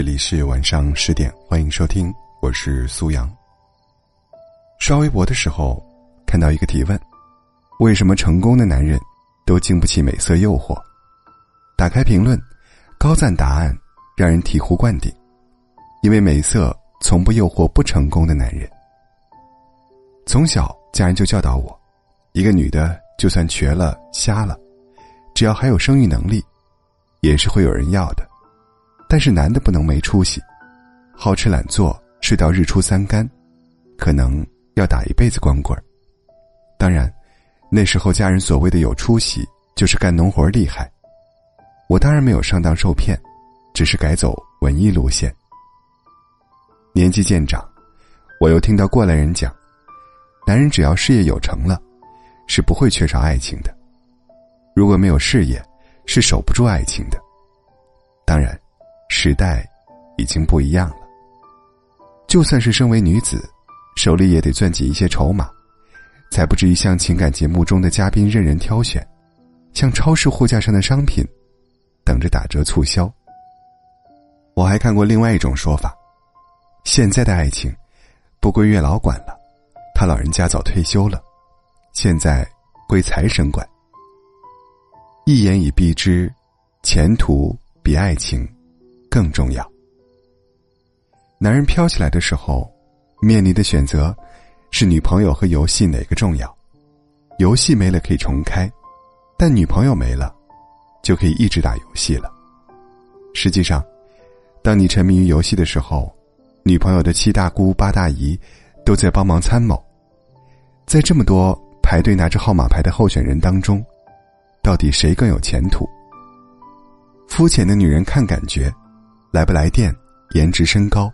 这里是晚上十点，欢迎收听，我是苏阳。刷微博的时候，看到一个提问：为什么成功的男人都经不起美色诱惑？打开评论，高赞答案让人醍醐灌顶，因为美色从不诱惑不成功的男人。从小家人就教导我，一个女的就算瘸了、瞎了，只要还有生育能力，也是会有人要的。但是男的不能没出息，好吃懒做，睡到日出三竿，可能要打一辈子光棍儿。当然，那时候家人所谓的有出息，就是干农活厉害。我当然没有上当受骗，只是改走文艺路线。年纪渐长，我又听到过来人讲，男人只要事业有成了，是不会缺少爱情的；如果没有事业，是守不住爱情的。当然。时代已经不一样了。就算是身为女子，手里也得攥紧一些筹码，才不至于像情感节目中的嘉宾任人挑选，像超市货架上的商品，等着打折促销。我还看过另外一种说法：现在的爱情不归月老管了，他老人家早退休了，现在归财神管。一言以蔽之，前途比爱情。更重要。男人飘起来的时候，面临的选择是女朋友和游戏哪个重要？游戏没了可以重开，但女朋友没了，就可以一直打游戏了。实际上，当你沉迷于游戏的时候，女朋友的七大姑八大姨都在帮忙参谋。在这么多排队拿着号码牌的候选人当中，到底谁更有前途？肤浅的女人看感觉。来不来电，颜值身高，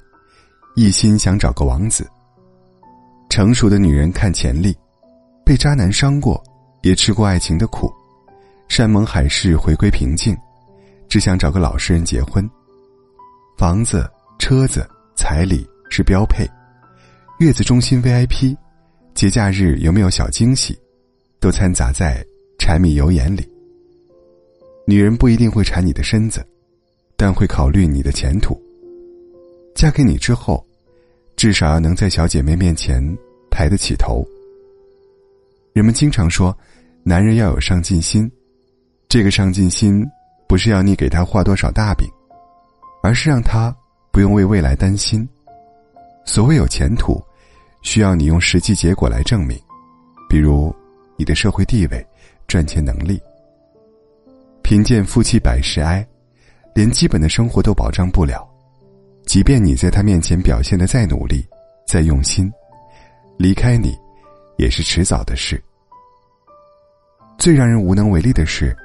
一心想找个王子。成熟的女人看潜力，被渣男伤过，也吃过爱情的苦，山盟海誓回归平静，只想找个老实人结婚。房子、车子、彩礼是标配，月子中心 VIP，节假日有没有小惊喜，都掺杂在柴米油盐里。女人不一定会馋你的身子。但会考虑你的前途。嫁给你之后，至少要能在小姐妹面前抬得起头。人们经常说，男人要有上进心，这个上进心不是要你给他画多少大饼，而是让他不用为未来担心。所谓有前途，需要你用实际结果来证明，比如你的社会地位、赚钱能力。贫贱夫妻百事哀。连基本的生活都保障不了，即便你在他面前表现的再努力、再用心，离开你，也是迟早的事。最让人无能为力的事，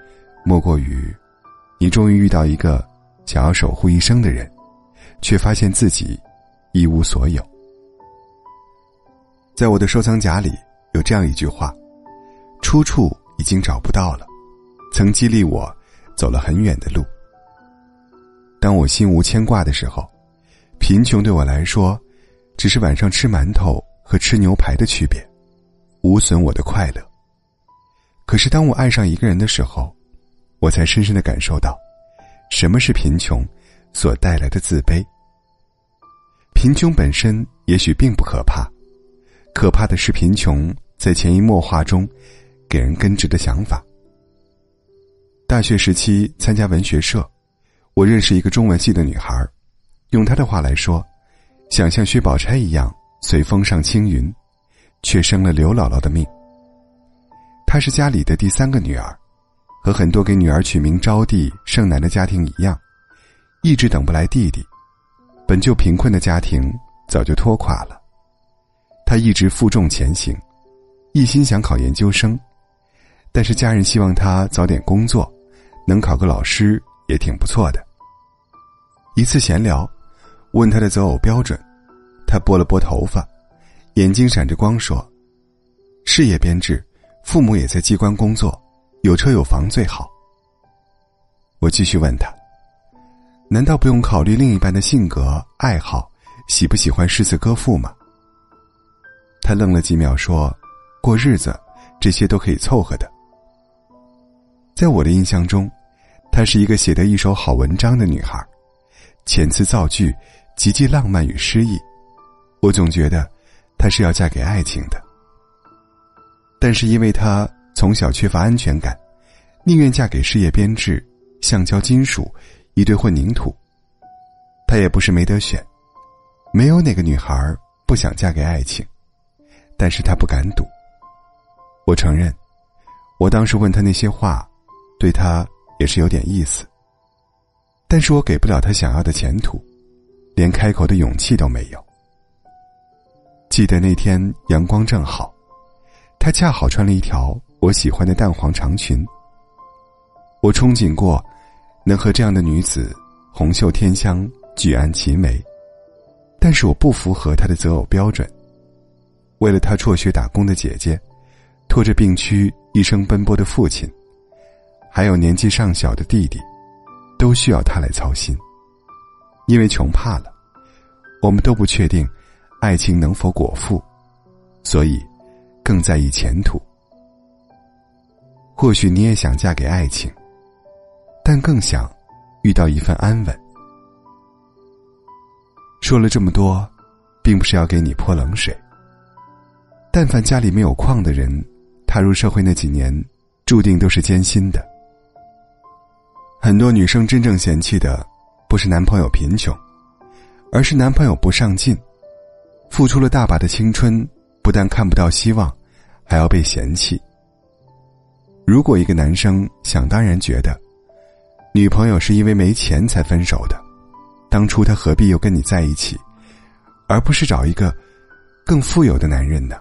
莫过于，你终于遇到一个想要守护一生的人，却发现自己一无所有。在我的收藏夹里有这样一句话：“出处已经找不到了，曾激励我走了很远的路。”当我心无牵挂的时候，贫穷对我来说，只是晚上吃馒头和吃牛排的区别，无损我的快乐。可是当我爱上一个人的时候，我才深深的感受到，什么是贫穷所带来的自卑。贫穷本身也许并不可怕，可怕的是贫穷在潜移默化中，给人根植的想法。大学时期参加文学社。我认识一个中文系的女孩，用她的话来说，想像薛宝钗一样随风上青云，却生了刘姥姥的命。她是家里的第三个女儿，和很多给女儿取名招娣、盛男的家庭一样，一直等不来弟弟。本就贫困的家庭早就拖垮了，她一直负重前行，一心想考研究生，但是家人希望她早点工作，能考个老师。也挺不错的。一次闲聊，问他的择偶标准，他拨了拨头发，眼睛闪着光说：“事业编制，父母也在机关工作，有车有房最好。”我继续问他：“难道不用考虑另一半的性格、爱好，喜不喜欢诗词歌赋吗？”他愣了几秒说：“过日子，这些都可以凑合的。”在我的印象中。她是一个写得一手好文章的女孩，遣词造句，极具浪漫与诗意。我总觉得，她是要嫁给爱情的。但是因为她从小缺乏安全感，宁愿嫁给事业编制、橡胶金属、一堆混凝土。她也不是没得选，没有哪个女孩不想嫁给爱情，但是她不敢赌。我承认，我当时问她那些话，对她也是有点意思。但是我给不了她想要的前途，连开口的勇气都没有。记得那天阳光正好，她恰好穿了一条我喜欢的淡黄长裙。我憧憬过，能和这样的女子红袖添香、举案齐眉，但是我不符合她的择偶标准。为了她辍学打工的姐姐，拖着病躯一生奔波的父亲，还有年纪尚小的弟弟，都需要她来操心。因为穷怕了，我们都不确定。爱情能否果腹，所以更在意前途。或许你也想嫁给爱情，但更想遇到一份安稳。说了这么多，并不是要给你泼冷水。但凡家里没有矿的人，踏入社会那几年，注定都是艰辛的。很多女生真正嫌弃的，不是男朋友贫穷，而是男朋友不上进。付出了大把的青春，不但看不到希望，还要被嫌弃。如果一个男生想当然觉得，女朋友是因为没钱才分手的，当初他何必又跟你在一起，而不是找一个更富有的男人呢？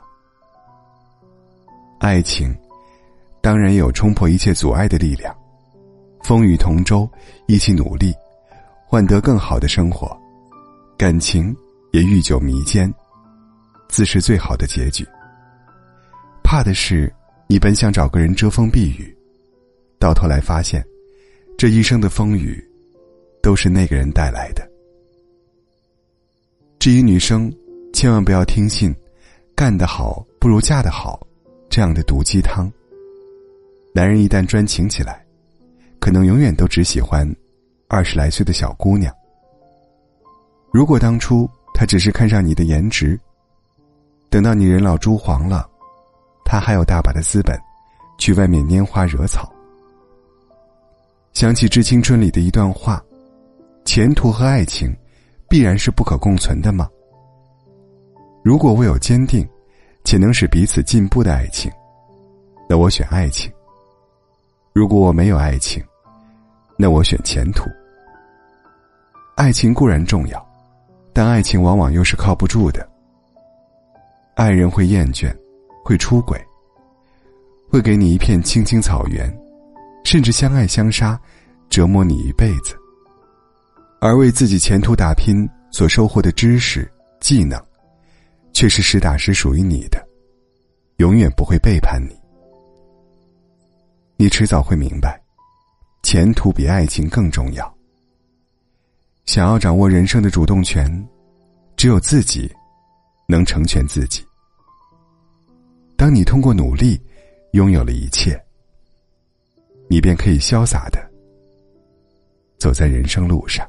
爱情，当然有冲破一切阻碍的力量，风雨同舟，一起努力，换得更好的生活，感情也愈久弥坚。自是最好的结局。怕的是，你本想找个人遮风避雨，到头来发现，这一生的风雨，都是那个人带来的。至于女生，千万不要听信“干得好不如嫁得好”这样的毒鸡汤。男人一旦专情起来，可能永远都只喜欢二十来岁的小姑娘。如果当初他只是看上你的颜值，等到你人老珠黄了，他还有大把的资本，去外面拈花惹草。想起《致青春》里的一段话：“前途和爱情，必然是不可共存的吗？”如果我有坚定，且能使彼此进步的爱情，那我选爱情；如果我没有爱情，那我选前途。爱情固然重要，但爱情往往又是靠不住的。爱人会厌倦，会出轨，会给你一片青青草原，甚至相爱相杀，折磨你一辈子。而为自己前途打拼所收获的知识、技能，却是实打实属于你的，永远不会背叛你。你迟早会明白，前途比爱情更重要。想要掌握人生的主动权，只有自己能成全自己。当你通过努力拥有了一切，你便可以潇洒的走在人生路上。